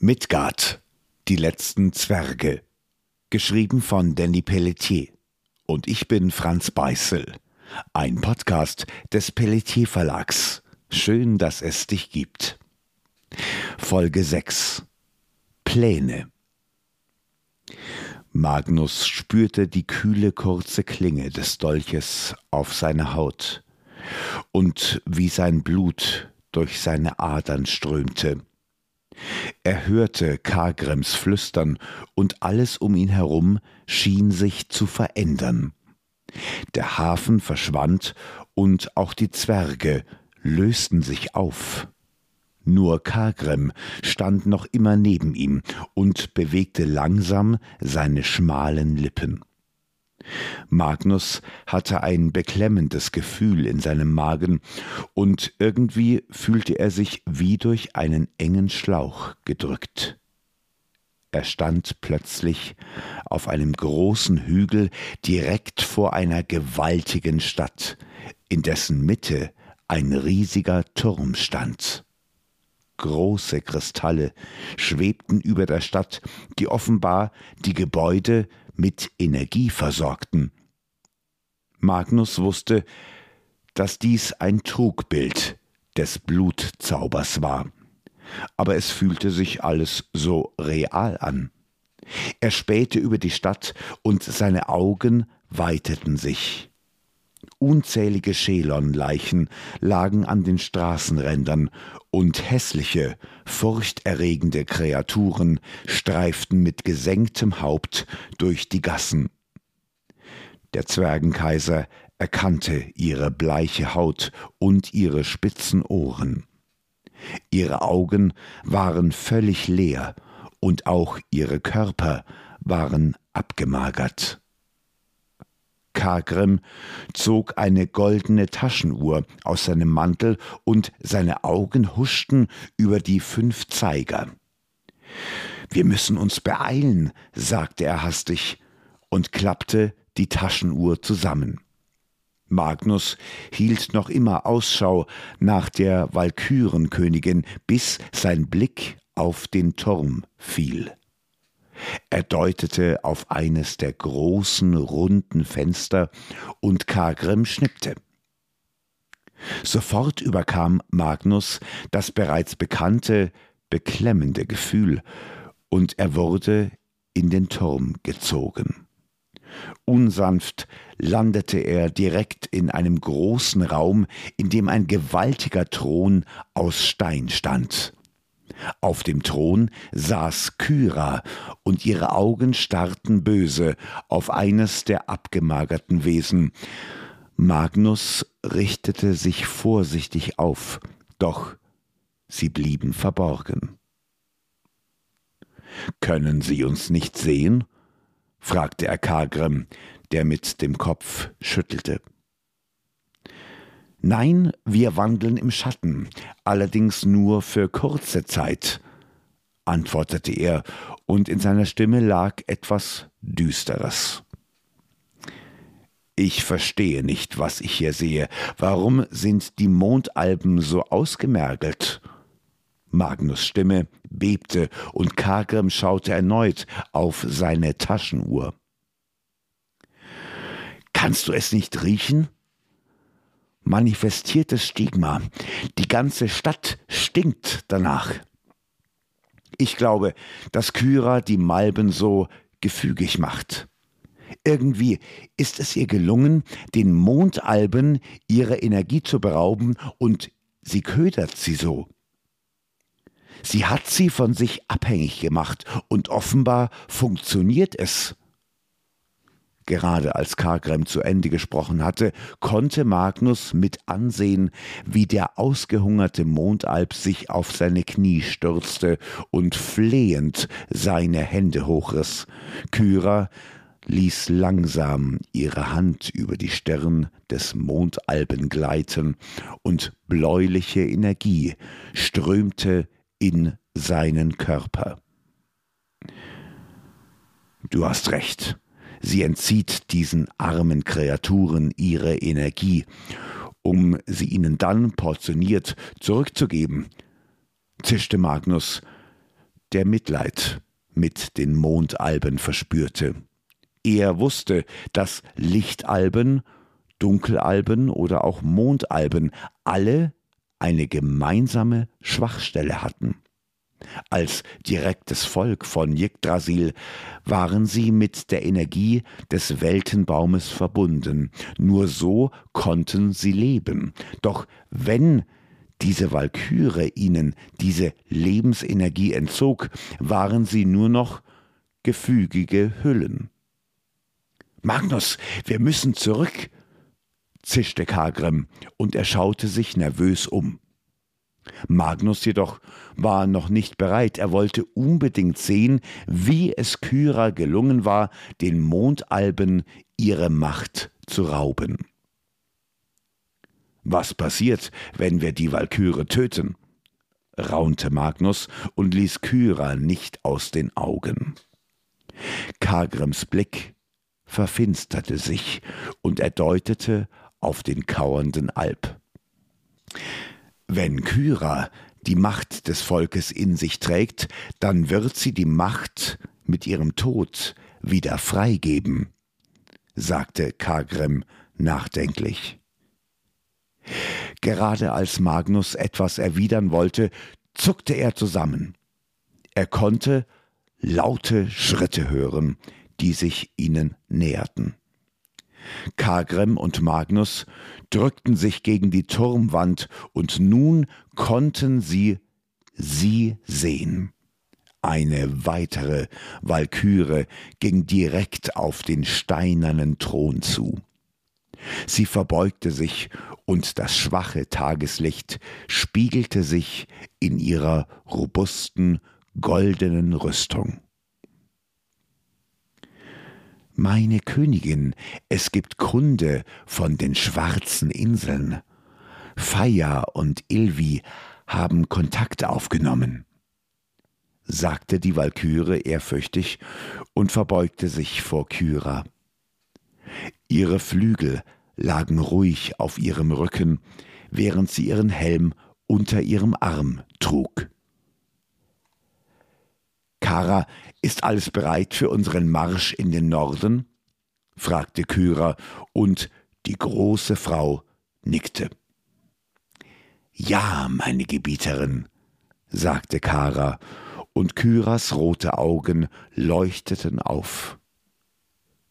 Midgard, die letzten Zwerge. Geschrieben von Danny Pelletier. Und ich bin Franz Beißel. Ein Podcast des Pelletier Verlags. Schön, dass es dich gibt. Folge 6. Pläne. Magnus spürte die kühle kurze Klinge des Dolches auf seiner Haut und wie sein Blut durch seine Adern strömte. Er hörte Kargrems flüstern, und alles um ihn herum schien sich zu verändern. Der Hafen verschwand, und auch die Zwerge lösten sich auf. Nur Kargrem stand noch immer neben ihm und bewegte langsam seine schmalen Lippen. Magnus hatte ein beklemmendes Gefühl in seinem Magen, und irgendwie fühlte er sich wie durch einen engen Schlauch gedrückt. Er stand plötzlich auf einem großen Hügel direkt vor einer gewaltigen Stadt, in dessen Mitte ein riesiger Turm stand. Große Kristalle schwebten über der Stadt, die offenbar die Gebäude mit Energie versorgten. Magnus wusste, dass dies ein Trugbild des Blutzaubers war, aber es fühlte sich alles so real an. Er spähte über die Stadt und seine Augen weiteten sich. Unzählige Schelonleichen lagen an den Straßenrändern und hässliche, furchterregende Kreaturen streiften mit gesenktem Haupt durch die Gassen. Der Zwergenkaiser erkannte ihre bleiche Haut und ihre spitzen Ohren. Ihre Augen waren völlig leer und auch ihre Körper waren abgemagert. Kagrim zog eine goldene Taschenuhr aus seinem Mantel und seine Augen huschten über die fünf Zeiger. Wir müssen uns beeilen, sagte er hastig und klappte die Taschenuhr zusammen. Magnus hielt noch immer Ausschau nach der Walkürenkönigin, bis sein Blick auf den Turm fiel. Er deutete auf eines der großen, runden Fenster, und Kargrim schnippte. Sofort überkam Magnus das bereits bekannte, beklemmende Gefühl, und er wurde in den Turm gezogen. Unsanft landete er direkt in einem großen Raum, in dem ein gewaltiger Thron aus Stein stand. Auf dem Thron saß Kyra, und ihre Augen starrten böse auf eines der abgemagerten Wesen. Magnus richtete sich vorsichtig auf, doch sie blieben verborgen. Können Sie uns nicht sehen? fragte er Kargrim, der mit dem Kopf schüttelte. Nein, wir wandeln im Schatten, allerdings nur für kurze Zeit, antwortete er, und in seiner Stimme lag etwas Düsteres. Ich verstehe nicht, was ich hier sehe. Warum sind die Mondalben so ausgemergelt? Magnus Stimme bebte und Kagrim schaute erneut auf seine Taschenuhr. Kannst du es nicht riechen? Manifestiertes Stigma. Die ganze Stadt stinkt danach. Ich glaube, dass Kyra die Malben so gefügig macht. Irgendwie ist es ihr gelungen, den Mondalben ihre Energie zu berauben und sie ködert sie so. Sie hat sie von sich abhängig gemacht und offenbar funktioniert es. Gerade als Kargrem zu Ende gesprochen hatte, konnte Magnus mit ansehen, wie der ausgehungerte Mondalb sich auf seine Knie stürzte und flehend seine Hände hochriss. Kyra ließ langsam ihre Hand über die Stirn des Mondalben gleiten, und bläuliche Energie strömte in seinen Körper. Du hast recht, Sie entzieht diesen armen Kreaturen ihre Energie, um sie ihnen dann portioniert zurückzugeben, zischte Magnus. der Mitleid mit den Mondalben verspürte. Er wusste, dass Lichtalben, Dunkelalben oder auch Mondalben alle eine gemeinsame Schwachstelle hatten. Als direktes Volk von Yggdrasil waren sie mit der Energie des Weltenbaumes verbunden. Nur so konnten sie leben. Doch wenn diese Walküre ihnen diese Lebensenergie entzog, waren sie nur noch gefügige Hüllen. Magnus, wir müssen zurück, zischte Kagrem, und er schaute sich nervös um. Magnus jedoch war noch nicht bereit, er wollte unbedingt sehen, wie es Kyra gelungen war, den Mondalben ihre Macht zu rauben. Was passiert, wenn wir die Walküre töten? raunte Magnus und ließ Kyra nicht aus den Augen. Kagrems Blick verfinsterte sich und er deutete auf den kauernden Alp. Wenn Kyra die Macht des Volkes in sich trägt, dann wird sie die Macht mit ihrem Tod wieder freigeben, sagte Kagrem nachdenklich. Gerade als Magnus etwas erwidern wollte, zuckte er zusammen. Er konnte laute Schritte hören, die sich ihnen näherten. Kagrem und Magnus drückten sich gegen die Turmwand, und nun konnten sie sie sehen. Eine weitere Walküre ging direkt auf den steinernen Thron zu. Sie verbeugte sich, und das schwache Tageslicht spiegelte sich in ihrer robusten, goldenen Rüstung. Meine Königin, es gibt Kunde von den schwarzen Inseln. Faya und Ilvi haben Kontakt aufgenommen, sagte die Walküre ehrfürchtig und verbeugte sich vor Kyra. Ihre Flügel lagen ruhig auf ihrem Rücken, während sie ihren Helm unter ihrem Arm trug. Kara, ist alles bereit für unseren Marsch in den Norden? fragte Kyra, und die große Frau nickte. Ja, meine Gebieterin, sagte Kara, und Kyras rote Augen leuchteten auf.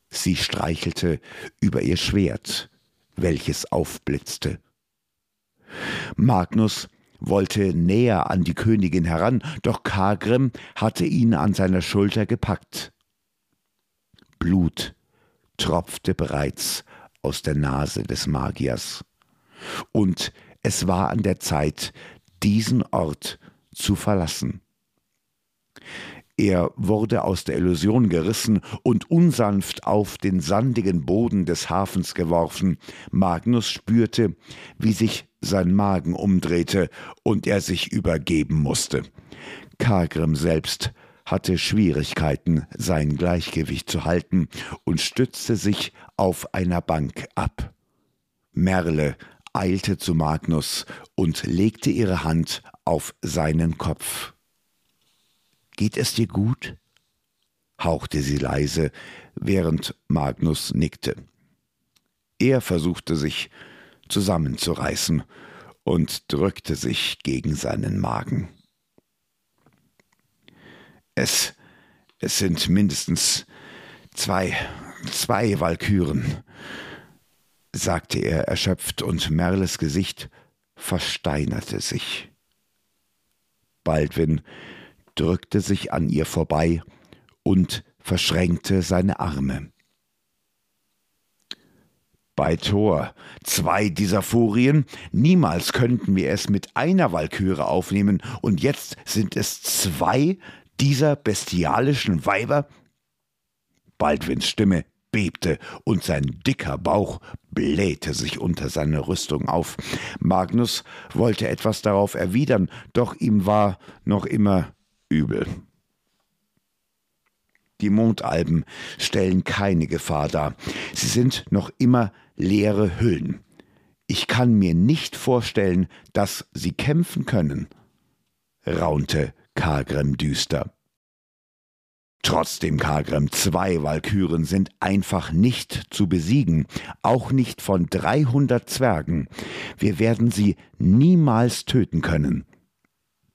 Sie streichelte über ihr Schwert, welches aufblitzte. Magnus wollte näher an die Königin heran, doch Kagrim hatte ihn an seiner Schulter gepackt. Blut tropfte bereits aus der Nase des Magiers. Und es war an der Zeit, diesen Ort zu verlassen. Er wurde aus der Illusion gerissen und unsanft auf den sandigen Boden des Hafens geworfen. Magnus spürte, wie sich sein Magen umdrehte und er sich übergeben musste. Kargrim selbst hatte Schwierigkeiten, sein Gleichgewicht zu halten und stützte sich auf einer Bank ab. Merle eilte zu Magnus und legte ihre Hand auf seinen Kopf. Geht es dir gut? hauchte sie leise, während Magnus nickte. Er versuchte sich zusammenzureißen und drückte sich gegen seinen Magen. Es, es sind mindestens zwei, zwei Walküren, sagte er erschöpft, und Merles Gesicht versteinerte sich. Baldwin drückte sich an ihr vorbei und verschränkte seine Arme. Bei Thor, zwei dieser Furien, niemals könnten wir es mit einer Walküre aufnehmen, und jetzt sind es zwei dieser bestialischen Weiber? Baldwins Stimme bebte und sein dicker Bauch blähte sich unter seiner Rüstung auf. Magnus wollte etwas darauf erwidern, doch ihm war noch immer übel. Die Mondalben stellen keine Gefahr dar. Sie sind noch immer leere Hüllen. Ich kann mir nicht vorstellen, dass sie kämpfen können, raunte Kargrim düster. Trotzdem, Kargrim, zwei Walküren sind einfach nicht zu besiegen, auch nicht von 300 Zwergen. Wir werden sie niemals töten können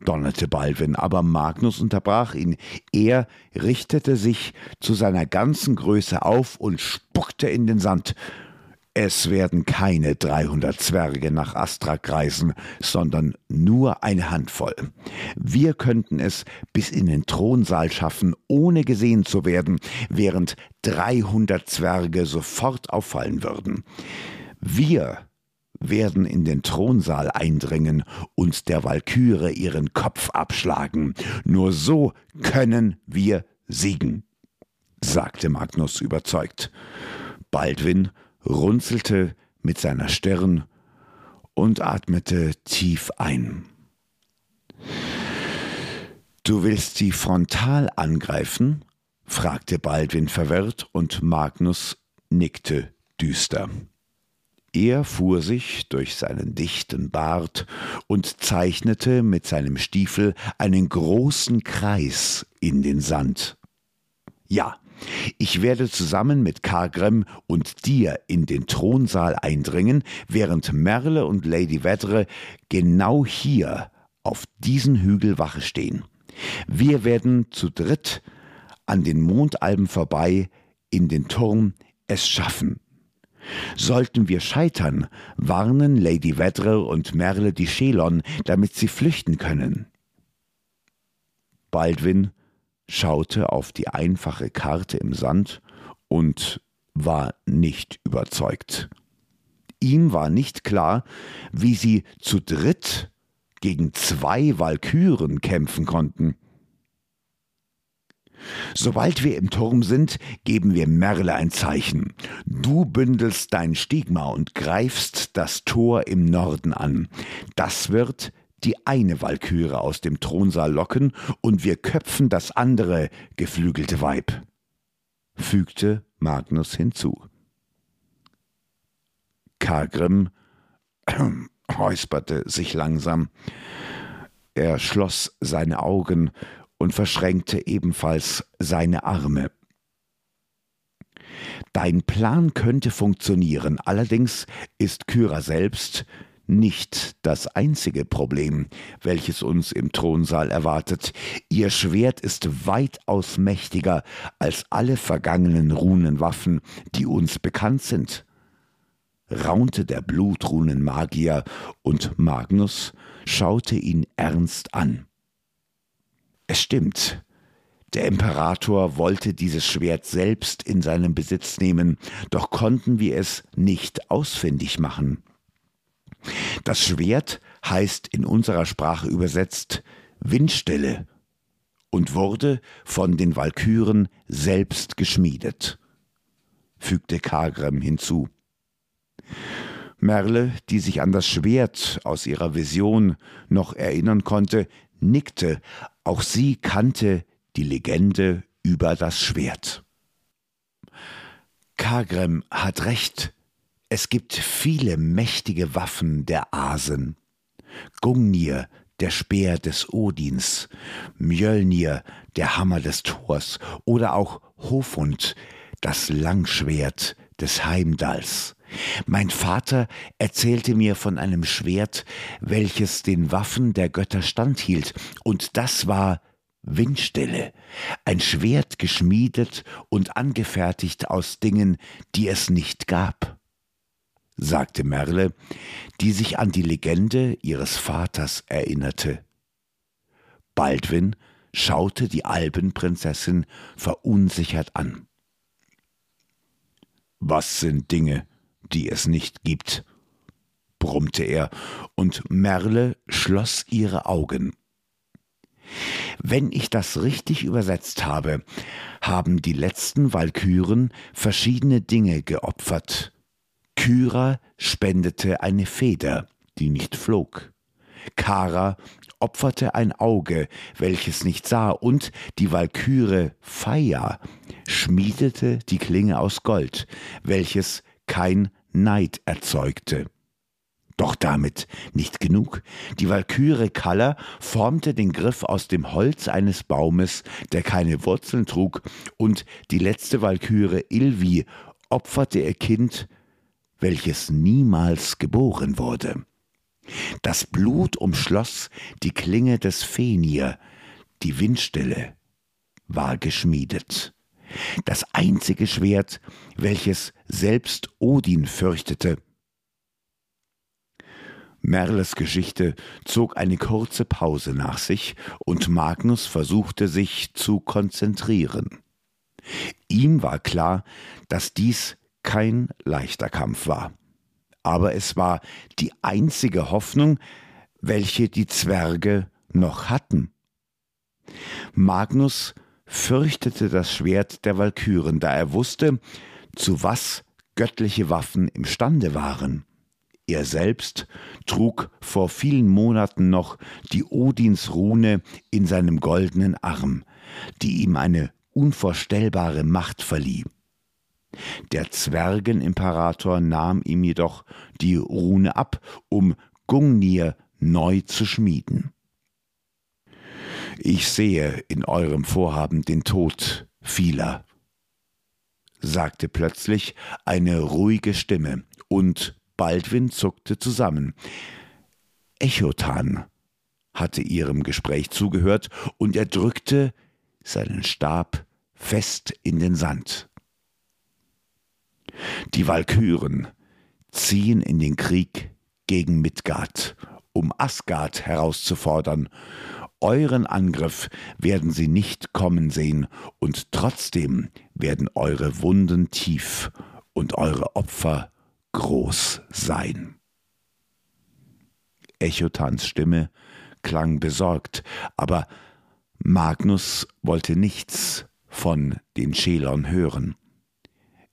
donnerte Balvin, aber Magnus unterbrach ihn. Er richtete sich zu seiner ganzen Größe auf und spuckte in den Sand. Es werden keine dreihundert Zwerge nach Astrak reisen, sondern nur eine Handvoll. Wir könnten es bis in den Thronsaal schaffen, ohne gesehen zu werden, während dreihundert Zwerge sofort auffallen würden. Wir werden in den Thronsaal eindringen und der Walküre ihren Kopf abschlagen. Nur so können wir siegen, sagte Magnus überzeugt. Baldwin runzelte mit seiner Stirn und atmete tief ein. Du willst sie frontal angreifen? fragte Baldwin verwirrt, und Magnus nickte düster. Er fuhr sich durch seinen dichten Bart und zeichnete mit seinem Stiefel einen großen Kreis in den Sand. Ja, ich werde zusammen mit Kargrem und dir in den Thronsaal eindringen, während Merle und Lady Vedre genau hier auf diesen Hügel Wache stehen. Wir werden zu dritt an den Mondalben vorbei in den Turm es schaffen. Sollten wir scheitern, warnen Lady Vedre und Merle die Chelon, damit sie flüchten können. Baldwin schaute auf die einfache Karte im Sand und war nicht überzeugt. Ihm war nicht klar, wie sie zu dritt gegen zwei Walküren kämpfen konnten. Sobald wir im Turm sind, geben wir Merle ein Zeichen. Du bündelst dein Stigma und greifst das Tor im Norden an. Das wird die eine Walküre aus dem Thronsaal locken und wir köpfen das andere geflügelte Weib, fügte Magnus hinzu. Kargrim räusperte sich langsam. Er schloss seine Augen und verschränkte ebenfalls seine Arme. Dein Plan könnte funktionieren, allerdings ist Kyra selbst nicht das einzige Problem, welches uns im Thronsaal erwartet. Ihr Schwert ist weitaus mächtiger als alle vergangenen Runenwaffen, die uns bekannt sind. raunte der Blutrunenmagier, und Magnus schaute ihn ernst an. Es stimmt. Der Imperator wollte dieses Schwert selbst in seinen Besitz nehmen, doch konnten wir es nicht ausfindig machen. Das Schwert heißt in unserer Sprache übersetzt Windstille und wurde von den Walküren selbst geschmiedet, fügte Kargrem hinzu. Merle, die sich an das Schwert aus ihrer Vision noch erinnern konnte, nickte, auch sie kannte die Legende über das Schwert. Kagrem hat recht, es gibt viele mächtige Waffen der Asen. Gungnir, der Speer des Odins, Mjölnir, der Hammer des Thors oder auch Hofund, das Langschwert des Heimdalls. Mein Vater erzählte mir von einem Schwert, welches den Waffen der Götter standhielt, und das war Windstille, ein Schwert geschmiedet und angefertigt aus Dingen, die es nicht gab, sagte Merle, die sich an die Legende ihres Vaters erinnerte. Baldwin schaute die Alpenprinzessin verunsichert an. Was sind Dinge, die es nicht gibt, brummte er, und Merle schloss ihre Augen. Wenn ich das richtig übersetzt habe, haben die letzten Walküren verschiedene Dinge geopfert. Kyra spendete eine Feder, die nicht flog. Kara opferte ein Auge, welches nicht sah, und die Walküre Faya schmiedete die Klinge aus Gold, welches kein Neid erzeugte. Doch damit nicht genug. Die Walküre Kaller formte den Griff aus dem Holz eines Baumes, der keine Wurzeln trug, und die letzte Walküre Ilvi opferte ihr Kind, welches niemals geboren wurde. Das Blut umschloss die Klinge des Fenir, die Windstille war geschmiedet. Das einzige Schwert, welches selbst Odin fürchtete, Merles Geschichte zog eine kurze Pause nach sich und Magnus versuchte sich zu konzentrieren. Ihm war klar, dass dies kein leichter Kampf war. Aber es war die einzige Hoffnung, welche die Zwerge noch hatten. Magnus fürchtete das Schwert der Walküren, da er wusste, zu was göttliche Waffen imstande waren. Er selbst trug vor vielen Monaten noch die Odinsrune in seinem goldenen Arm, die ihm eine unvorstellbare Macht verlieh. Der Zwergenimperator nahm ihm jedoch die Rune ab, um Gungnir neu zu schmieden. Ich sehe in eurem Vorhaben den Tod vieler, sagte plötzlich eine ruhige Stimme, und Baldwin zuckte zusammen. Echotan hatte ihrem Gespräch zugehört, und er drückte seinen Stab fest in den Sand. Die Walküren ziehen in den Krieg gegen Midgard, um Asgard herauszufordern. Euren Angriff werden sie nicht kommen sehen, und trotzdem werden eure Wunden tief und eure Opfer groß sein. Echotans Stimme klang besorgt, aber Magnus wollte nichts von den Schelern hören.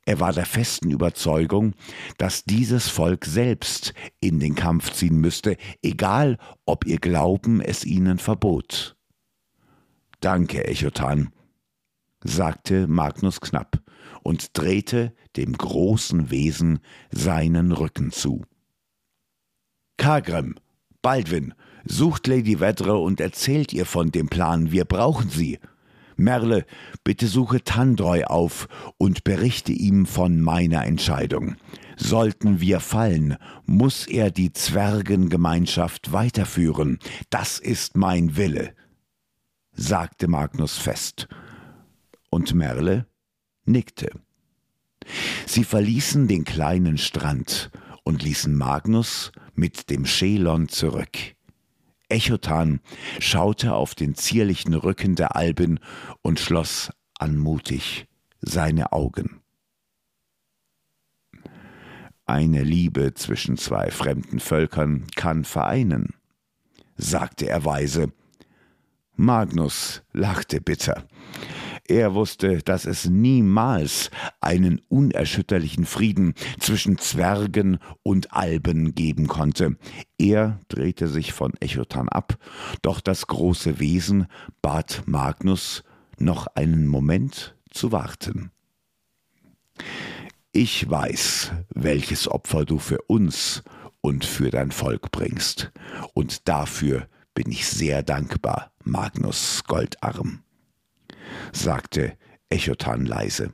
Er war der festen Überzeugung, dass dieses Volk selbst in den Kampf ziehen müsste, egal ob ihr Glauben es ihnen verbot. Danke, Echotan, sagte Magnus knapp und drehte dem großen Wesen seinen Rücken zu. Kagrem, Baldwin, sucht Lady Vedre und erzählt ihr von dem Plan, wir brauchen sie. Merle, bitte suche Tandroy auf und berichte ihm von meiner Entscheidung. Sollten wir fallen, muss er die Zwergengemeinschaft weiterführen. Das ist mein Wille, sagte Magnus fest. Und Merle nickte. Sie verließen den kleinen Strand und ließen Magnus mit dem Schelon zurück. Echotan schaute auf den zierlichen Rücken der Alben und schloss anmutig seine Augen. Eine Liebe zwischen zwei fremden Völkern kann vereinen, sagte er weise. Magnus lachte bitter. Er wusste, dass es niemals einen unerschütterlichen Frieden zwischen Zwergen und Alben geben konnte. Er drehte sich von Echotan ab, doch das große Wesen bat Magnus, noch einen Moment zu warten. Ich weiß, welches Opfer du für uns und für dein Volk bringst, und dafür bin ich sehr dankbar, Magnus Goldarm sagte Echotan leise.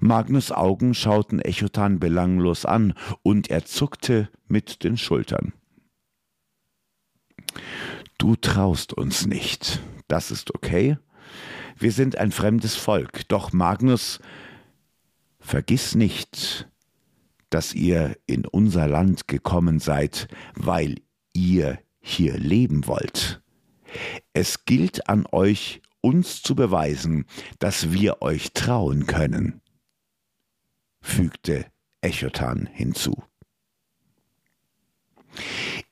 Magnus Augen schauten Echotan belanglos an, und er zuckte mit den Schultern. Du traust uns nicht, das ist okay. Wir sind ein fremdes Volk, doch Magnus, vergiss nicht, dass ihr in unser Land gekommen seid, weil ihr hier leben wollt. Es gilt an euch, uns zu beweisen, dass wir euch trauen können, fügte Echotan hinzu.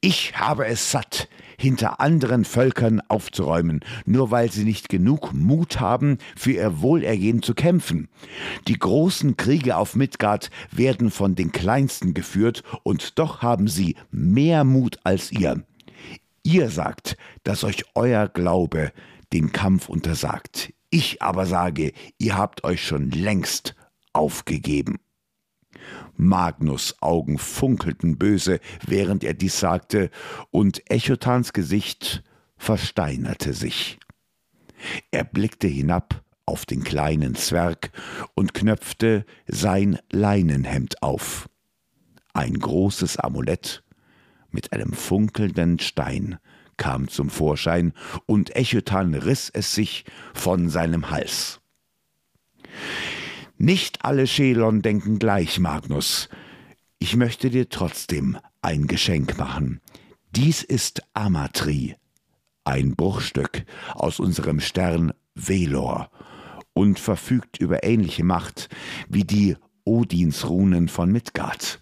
Ich habe es satt, hinter anderen Völkern aufzuräumen, nur weil sie nicht genug Mut haben, für ihr Wohlergehen zu kämpfen. Die großen Kriege auf Midgard werden von den Kleinsten geführt, und doch haben sie mehr Mut als ihr. Ihr sagt, dass euch euer Glaube den Kampf untersagt. Ich aber sage, ihr habt euch schon längst aufgegeben. Magnus Augen funkelten böse, während er dies sagte, und Echotans Gesicht versteinerte sich. Er blickte hinab auf den kleinen Zwerg und knöpfte sein Leinenhemd auf. Ein großes Amulett mit einem funkelnden Stein kam zum Vorschein, und Echotan riss es sich von seinem Hals. Nicht alle Schelon denken gleich, Magnus. Ich möchte dir trotzdem ein Geschenk machen. Dies ist Amatri, ein Bruchstück aus unserem Stern Velor und verfügt über ähnliche Macht wie die Odinsrunen von Midgard.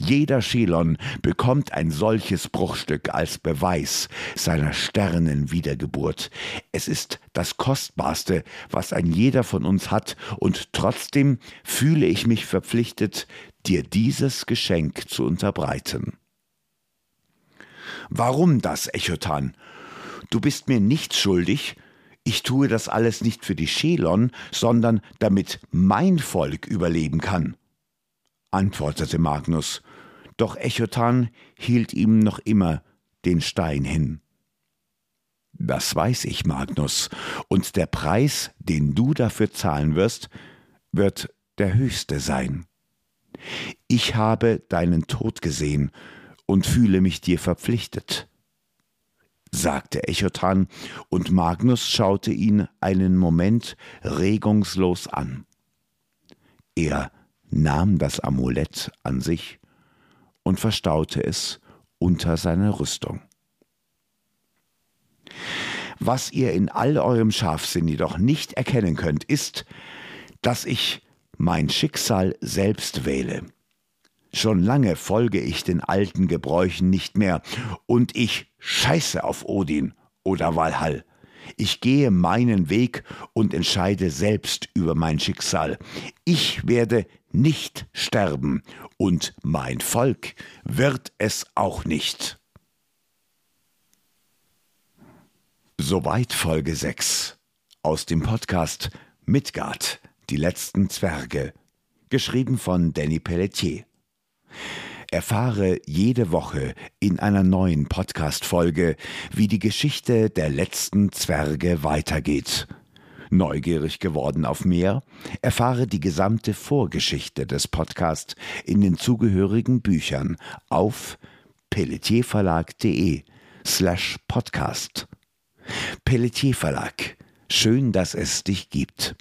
Jeder Schelon bekommt ein solches Bruchstück als Beweis seiner Sternenwiedergeburt. Es ist das Kostbarste, was ein jeder von uns hat, und trotzdem fühle ich mich verpflichtet, dir dieses Geschenk zu unterbreiten. Warum das, Echotan? Du bist mir nichts schuldig, ich tue das alles nicht für die Schelon, sondern damit mein Volk überleben kann, antwortete Magnus, doch Echotan hielt ihm noch immer den Stein hin. Das weiß ich, Magnus, und der Preis, den du dafür zahlen wirst, wird der höchste sein. Ich habe deinen Tod gesehen und fühle mich dir verpflichtet sagte Echotan, und Magnus schaute ihn einen Moment regungslos an. Er nahm das Amulett an sich und verstaute es unter seiner Rüstung. Was ihr in all eurem Scharfsinn jedoch nicht erkennen könnt, ist, dass ich mein Schicksal selbst wähle. Schon lange folge ich den alten Gebräuchen nicht mehr, und ich scheiße auf Odin oder Valhall. Ich gehe meinen Weg und entscheide selbst über mein Schicksal. Ich werde nicht sterben, und mein Volk wird es auch nicht. Soweit Folge 6 aus dem Podcast Midgard, die letzten Zwerge, geschrieben von Danny Pelletier. Erfahre jede Woche in einer neuen Podcast-Folge, wie die Geschichte der letzten Zwerge weitergeht. Neugierig geworden auf mehr? Erfahre die gesamte Vorgeschichte des Podcasts in den zugehörigen Büchern auf pelletierverlag.de slash podcast. Pelletier Verlag. Schön, dass es dich gibt.